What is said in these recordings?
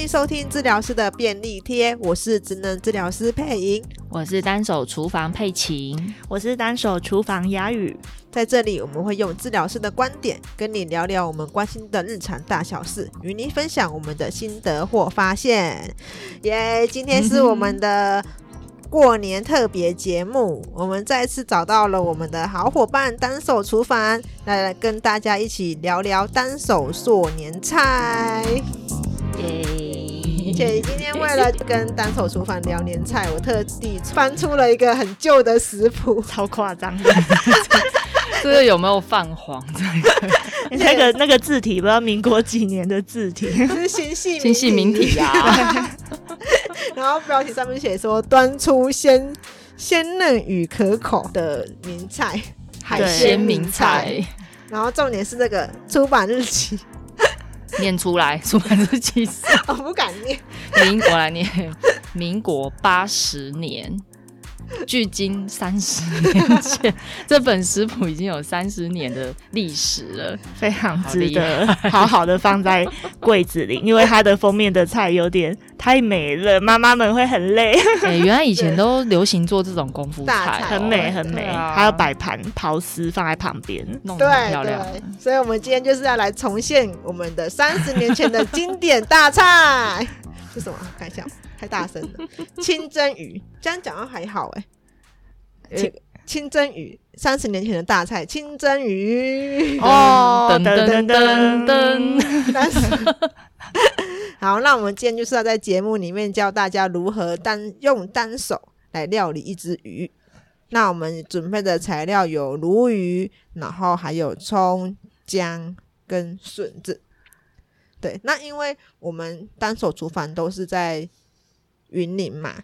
迎收听治疗师的便利贴，我是职能治疗师佩莹，我是单手厨房佩琴，我是单手厨房雅语。在这里，我们会用治疗师的观点跟你聊聊我们关心的日常大小事，与你分享我们的心得或发现。耶、yeah，今天是我们的过年特别节目，我们再次找到了我们的好伙伴单手厨房，来，来跟大家一起聊聊单手做年菜。耶！且今天为了跟单手厨房聊年菜，我特地翻出了一个很旧的食谱，超夸张的。这个有没有泛黄？那个那个字体不知道民国几年的字体，是新细新细明体呀。然后标题上面写说端出鲜鲜嫩与可口的名菜，海鲜名菜。然后重点是这个出版日期，念出来，出版日期是我不敢念，民国来念，民国八十年。距今三十年前，这本食谱已经有三十年的历史了，非常值得好好的放在柜子里，因为它的封面的菜有点太美了，妈妈们会很累。哎、欸，原来以前都流行做这种功夫菜，很美很美，啊、还要摆盘刨丝放在旁边，弄得很漂亮。所以，我们今天就是要来重现我们的三十年前的经典大菜，是什么？看一下。太大声了！清蒸鱼，这样讲的还好哎。清清蒸鱼，三十年前的大菜，清蒸鱼哦，噔噔噔噔噔。好，那我们今天就是要在节目里面教大家如何单用单手来料理一只鱼。那我们准备的材料有鲈鱼，然后还有葱、姜跟笋子。对，那因为我们单手厨房都是在。云林嘛，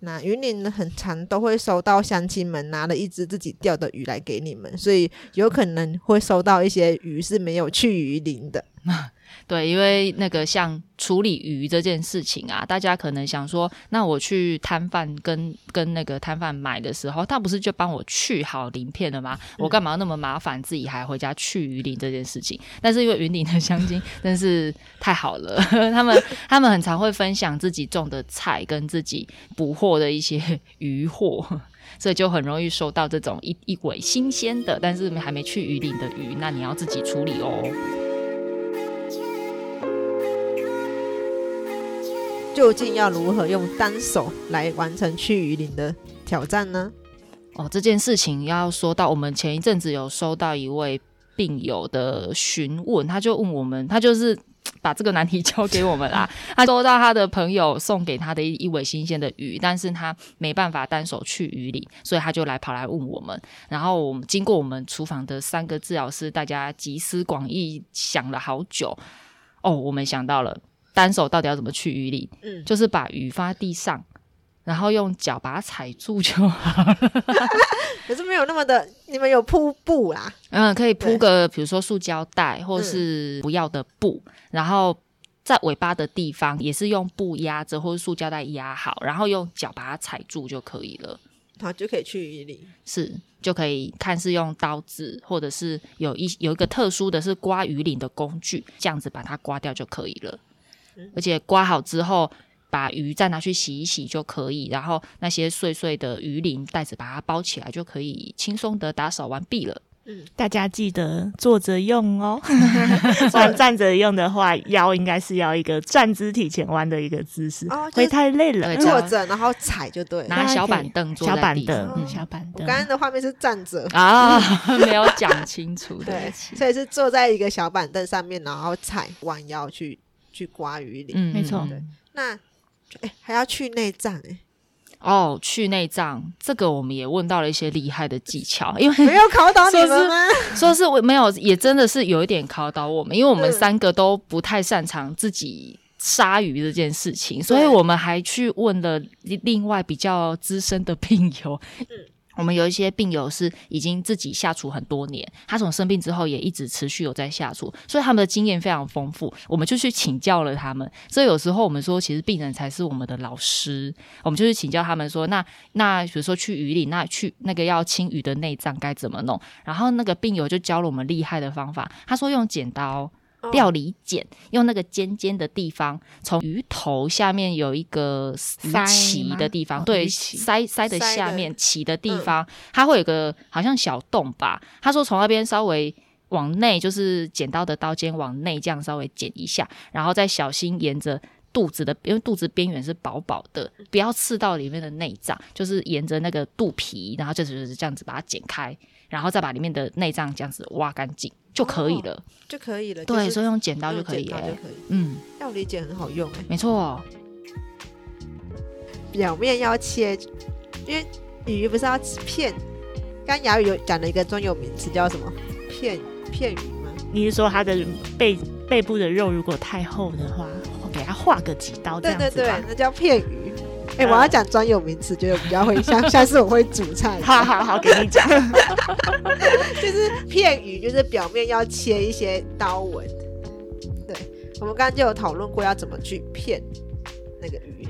那云林很常都会收到乡亲们拿了一只自己钓的鱼来给你们，所以有可能会收到一些鱼是没有去鱼鳞的。对，因为那个像处理鱼这件事情啊，大家可能想说，那我去摊贩跟跟那个摊贩买的时候，他不是就帮我去好鳞片了吗？我干嘛那么麻烦，自己还回家去鱼鳞这件事情？但是因为云林的乡亲真是太好了，他们他们很常会分享自己种的菜跟自己捕获的一些 鱼货，所以就很容易收到这种一一尾新鲜的，但是还没去鱼鳞的鱼，那你要自己处理哦。究竟要如何用单手来完成去鱼鳞的挑战呢？哦，这件事情要说到，我们前一阵子有收到一位病友的询问，他就问我们，他就是 把这个难题交给我们啦。他收到他的朋友送给他的一一尾新鲜的鱼，但是他没办法单手去鱼鳞，所以他就来跑来问我们。然后我们经过我们厨房的三个治疗师，大家集思广益，想了好久。哦，我们想到了。单手到底要怎么去鱼鳞？嗯，就是把鱼放在地上，然后用脚把它踩住就好了。可是没有那么的，你们有铺布啦？嗯，可以铺个比如说塑胶袋，或是不要的布，嗯，然后在尾巴的地方也是用布压着，或者塑胶袋压好，然后用脚把它踩住就可以了。好，就可以去鱼鳞。是，就可以看是用刀子，或者是有一有一个特殊的是刮鱼鳞的工具，这样子把它刮掉就可以了。而且刮好之后，把鱼再拿去洗一洗就可以，然后那些碎碎的鱼鳞袋子把它包起来，就可以轻松的打扫完毕了。嗯，大家记得坐着用哦，不然站着用的话，腰应该是要一个站姿体前弯的一个姿势，哦，会太累了。坐着然后踩就对，拿小板凳坐在地上，小板凳，嗯，小板凳。我刚刚的画面是站着啊，没有讲清楚。对，所以是坐在一个小板凳上面，然后踩弯腰去。去刮鱼鳞，嗯，没错。那哎、欸，还要去内脏哎。哦，去内脏这个我们也问到了一些厉害的技巧，因为没有考倒你们吗？说是我没有，也真的是有一点考倒我们，因为我们三个都不太擅长自己杀鱼这件事情，所以我们还去问了另外比较资深的 病友。嗯。我们有一些病友是已经自己下厨很多年，他从生病之后也一直持续有在下厨，所以他们的经验非常丰富。我们就去请教了他们，所以有时候我们说，其实病人才是我们的老师。我们就去请教他们说，那那比如说去鱼里，那去那个要清鱼的内脏该怎么弄？然后那个病友就教了我们厉害的方法，他说用剪刀料理剪，用那个尖尖的地方，从鱼头下面有一个鱼鳍的地方，对，鳃鳃的下面鳍的地方，它会有个好像小洞吧。他说从那边稍微往内，就是剪刀的刀尖往内这样稍微剪一下，然后再小心沿着肚子的，因为肚子边缘是薄薄的，不要刺到里面的内脏，就是沿着那个肚皮，然后就是这样子把它剪开，然后再把里面的内脏这样子挖干净。就可以了，哦、就可以了。对，所以用剪刀就可以了。嗯，料理剪很好用哎。没错，表面要切，因为鱼不是要片。刚雅语有讲了一个专有名词叫什么？片片鱼吗？你是说它的背背部的肉如果太厚的话，我给它划个几刀这样子？对对对，那叫片鱼。哎、欸，我要讲专有名词，觉得比较会像，下次我会煮菜。好好好，给你讲，就是片鱼，就是表面要切一些刀纹。对，我们刚刚就有讨论过要怎么去片那个鱼。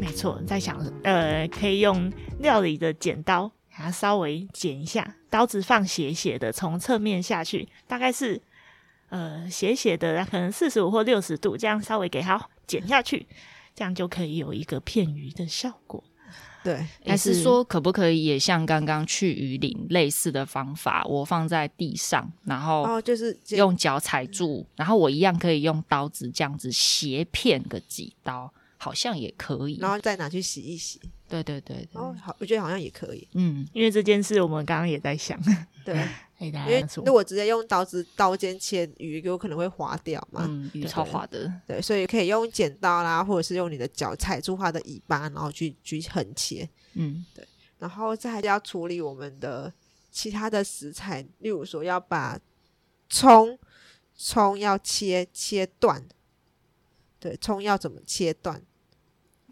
没错，在想，呃，可以用料理的剪刀，给它稍微剪一下，刀子放斜斜的，从侧面下去，大概是呃斜斜的，可能四十五或六十度，这样稍微给它剪下去。这样就可以有一个片鱼的效果，对。还是说可不可以也像刚刚去鱼鳞类似的方法，我放在地上，然后哦，就是用脚踩住，然后我一样可以用刀子这样子斜片个几刀，好像也可以，然后再拿去洗一洗。对对对对，哦，好，我觉得好像也可以，嗯，因为这件事我们刚刚也在想，对。因为如果直接用刀子刀尖切鱼，有可能会滑掉嘛。嗯，鱼超滑的。对，所以可以用剪刀啦，或者是用你的脚踩住它的尾巴，然后去去横切。嗯，对。然后再还要处理我们的其他的食材，例如说要把葱葱要切切断。对，葱要怎么切断？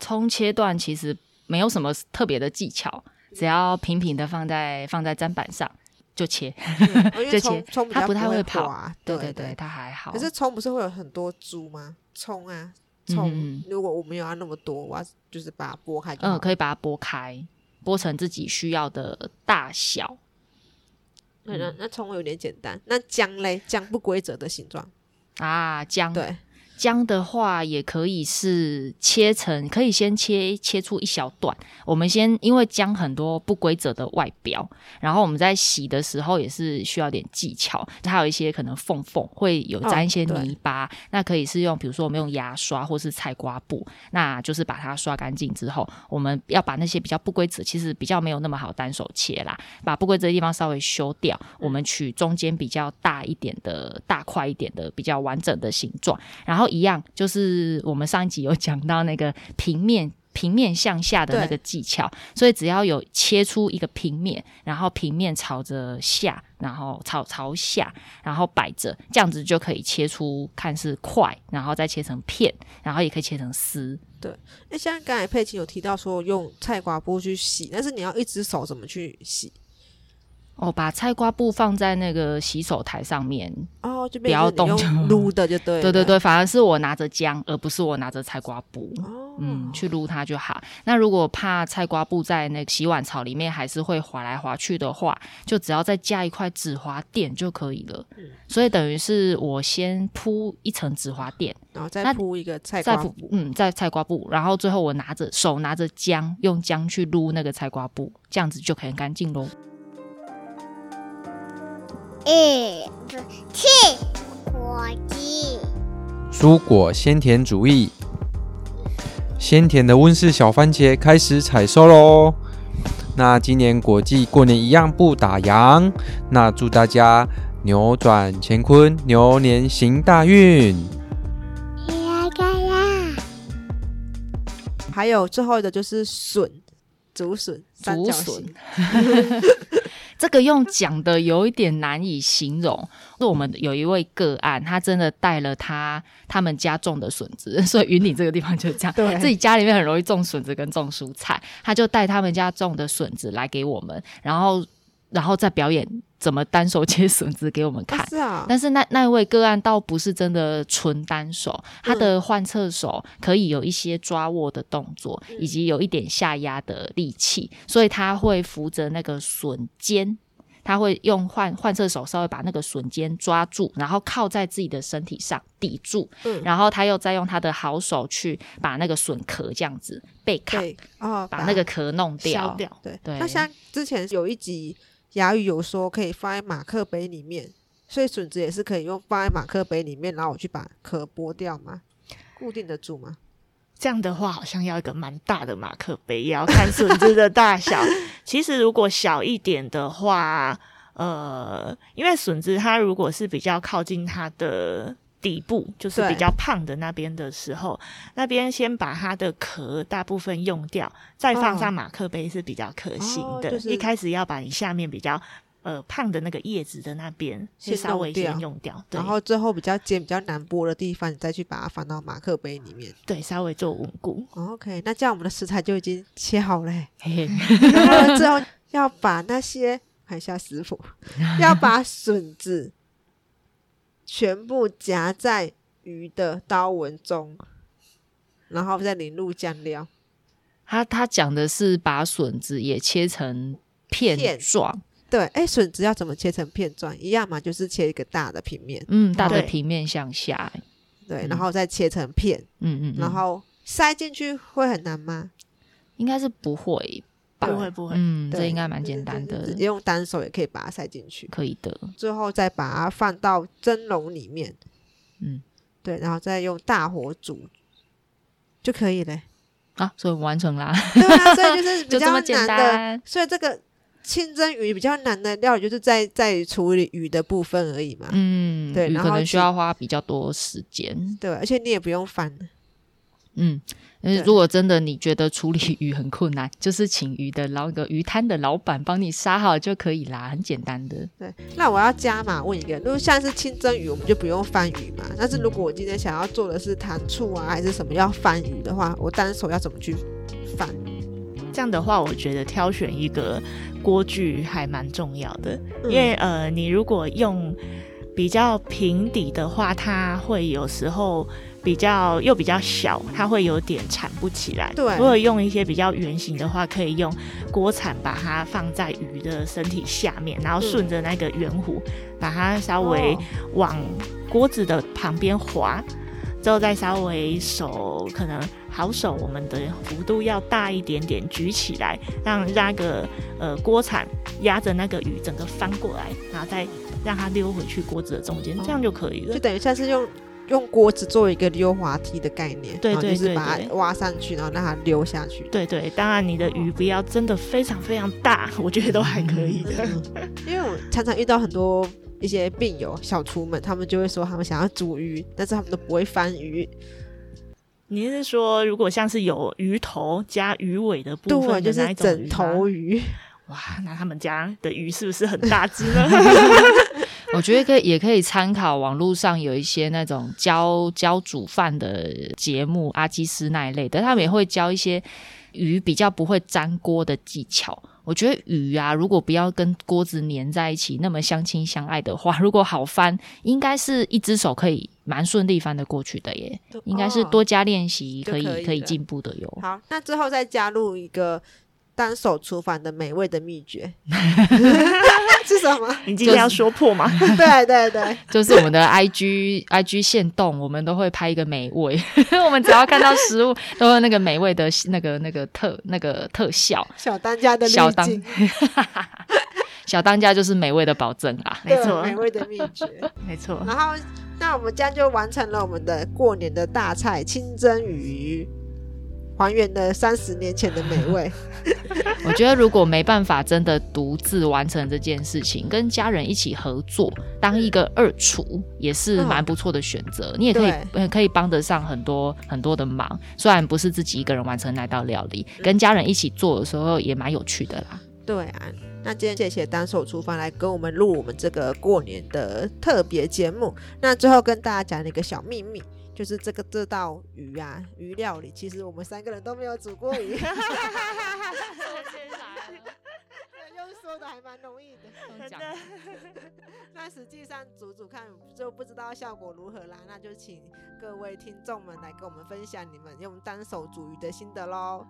葱切断其实没有什么特别的技巧，只要平平的放在放在砧板上。就切，就切，它不太会跑啊。对对对，它还好。可是葱不是会有很多株吗？葱啊，葱，如果我没有要那么多，我要就是把它剥开。嗯，可以把它剥开，剥成自己需要的大小。那那葱有点简单。那姜嘞？姜不规则的形状啊，姜对。姜的话也可以是切成，可以先切切出一小段。我们先因为姜很多不规则的外表，然后我们在洗的时候也是需要点技巧。它有一些可能缝缝会有沾一些泥巴，哦、那可以是用比如说我们用牙刷或是菜瓜布，那就是把它刷干净之后，我们要把那些比较不规则，其实比较没有那么好单手切啦，把不规则的地方稍微修掉，我们取中间比较大一点的大块一点的比较完整的形状，然后。一样，就是我们上一集有讲到那个平面 平面向下的那个技巧，所以只要有切出一个平面，然后平面朝着下，然后朝朝下，然后摆着，这样子就可以切出看似块，然后再切成片，然后也可以切成丝。对，那像刚才佩奇有提到说用菜瓜布去洗，但是你要一只手怎么去洗？哦，把菜瓜布放在那个洗手台上面哦，就不要动，就撸的就对。对对对，反而是我拿着姜，而不是我拿着菜瓜布，哦、嗯，去撸它就好。那如果怕菜瓜布在那个洗碗槽里面还是会滑来滑去的话，就只要再加一块纸滑垫就可以了。嗯、所以等于是我先铺一层纸滑垫，然后再铺一个菜瓜布，嗯，再菜瓜布，然后最后我拿着手拿着姜，用姜去撸那个菜瓜布，这样子就可以很干净喽。一不七果鸡，蔬果鲜甜主义，鲜甜的温室小番茄开始采收喽。那今年果季过年一样不打烊，那祝大家扭转乾坤，牛年行大运。还有最后一个就是笋，竹笋，竹笋。这个用讲的有一点难以形容。是我们有一位个案，他真的带了他他们家种的笋子，所以云林这个地方就是这样，对自己家里面很容易种笋子跟种蔬菜，他就带他们家种的笋子来给我们，然后然后再表演。怎么单手切笋子给我们看？哦、是啊，但是那那位个案倒不是真的纯单手，他的换侧手可以有一些抓握的动作，嗯、以及有一点下压的力气，所以他会扶着那个笋尖，他会用换换侧手稍微把那个笋尖抓住，然后靠在自己的身体上抵住，嗯然后他又再用他的好手去把那个笋壳这样子背开，哦，把那个壳弄掉。消掉。对对那像之前有一集牙语有说可以放在马克杯里面，所以笋子也是可以用放在马克杯里面，然后我去把壳剥掉吗？固定得住吗？这样的话，好像要一个蛮大的马克杯，也要看笋子的大小。其实如果小一点的话，呃，因为笋子它如果是比较靠近它的底部，就是比较胖的那边的时候，那边先把它的壳大部分用掉，再放上马克杯是比较可行的。哦就是一开始要把你下面比较呃胖的那个叶子的那边先先稍微先用掉，对然后最后比较尖、比较难剥的地方，你再去把它放到马克杯里面。对稍微做稳固。哦 OK，那这样我们的食材就已经切好了欸。嘿 嘿然后最后要把那些，看一下师傅，要把笋子全部夹在鱼的刀纹中，然后再淋入酱料。他他讲的是把笋子也切成片片状，对，哎，笋子要怎么切成片状？一样嘛，就是切一个大的平面，嗯，大的平面向下，对，嗯然后再切成片，嗯嗯，嗯然后塞进去会很难吗？应该是不会吧？不会不会。嗯，对。这应该蛮简单的。直，接用单手也可以把它塞进去，可以的，最后再把它放到蒸笼里面，嗯，对，然后再用大火煮就可以了。啊，所以完成啦，对啊，所以就是 比较简难的，所以这个清蒸鱼比较难的料理，就是在在于处理鱼的部分而已嘛。嗯，鱼对然后可能需要花比较多时间。对，而且你也不用翻。嗯，如果真的你觉得处理鱼很困难，就是请鱼的老个鱼摊的老板帮你杀好就可以啦，很简单的。对，那我要加码问一个，如果像是清蒸鱼，我们就不用翻鱼嘛。但是如果我今天想要做的是糖醋啊，还是什么要翻鱼的话，我单手要怎么去翻？这样的话，我觉得挑选一个锅具还蛮重要的，嗯因为呃，你如果用比较平底的话，它会有时候比较又比较小，它会有点铲不起来。对如果用一些比较圆形的话，可以用锅铲把它放在鱼的身体下面，然后顺着那个圆弧，把它稍微哦往锅子的旁边滑。之后再稍微手可能好手，我们的幅度要大一点点，举起来，让那个呃锅铲压着那个鱼整个翻过来，然后再让它溜回去锅子的中间，这样就可以了就。等于像是用用锅子做一个溜滑梯的概念，对就是把它挖上去，然后让它溜下去。对对，当然你的鱼不要真的非常非常大，我觉得都还可以的。因为我常常遇到很多一些病友小厨们，他们就会说他们想要煮鱼，但是他们都不会翻鱼。你是说，如果像是有鱼头加鱼尾的部对，分就是整头吗鱼。哇，那他们家的鱼是不是很大只呢？我觉得可以，也可以参考网络上有一些那种教教煮饭的节目，阿基斯那一类的，他们也会教一些鱼比较不会粘锅的技巧。我觉得鱼啊，如果不要跟锅子粘在一起，那么相亲相爱的话，如果好翻，应该是一只手可以蛮顺利翻得过去的耶。应该是多加练习，可以、可以了可以进步的哟。好，那最后再加入一个单手厨房的美味的秘诀 是什么？你今天要说破吗？对对对，就是我们的 IG IG 线动，我们都会拍一个美味。我们只要看到食物，都有那个美味的那个那个特那个特效。小当家的小当小当家就是美味的保证啊。没错美味的秘诀。没错。然后，那我们这样就完成了我们的过年的大菜清蒸鱼，还原了三十年前的美味。我觉得如果没办法真的独自完成这件事情，跟家人一起合作，当一个二厨也是蛮不错的选择。你也可以可以帮得上很多很多的忙，虽然不是自己一个人完成那道料理，跟家人一起做的时候也蛮有趣的啦。对啊，那今天谢谢单手厨房来跟我们录我们这个过年的特别节目。那最后跟大家讲一个小秘密，就是这个这道鱼啊，鱼料理，其实我们三个人都没有煮过鱼。用说的还蛮容易的，那实际上煮煮看就不知道效果如何啦。那就请各位听众们来跟我们分享你们用单手煮鱼的心得喽。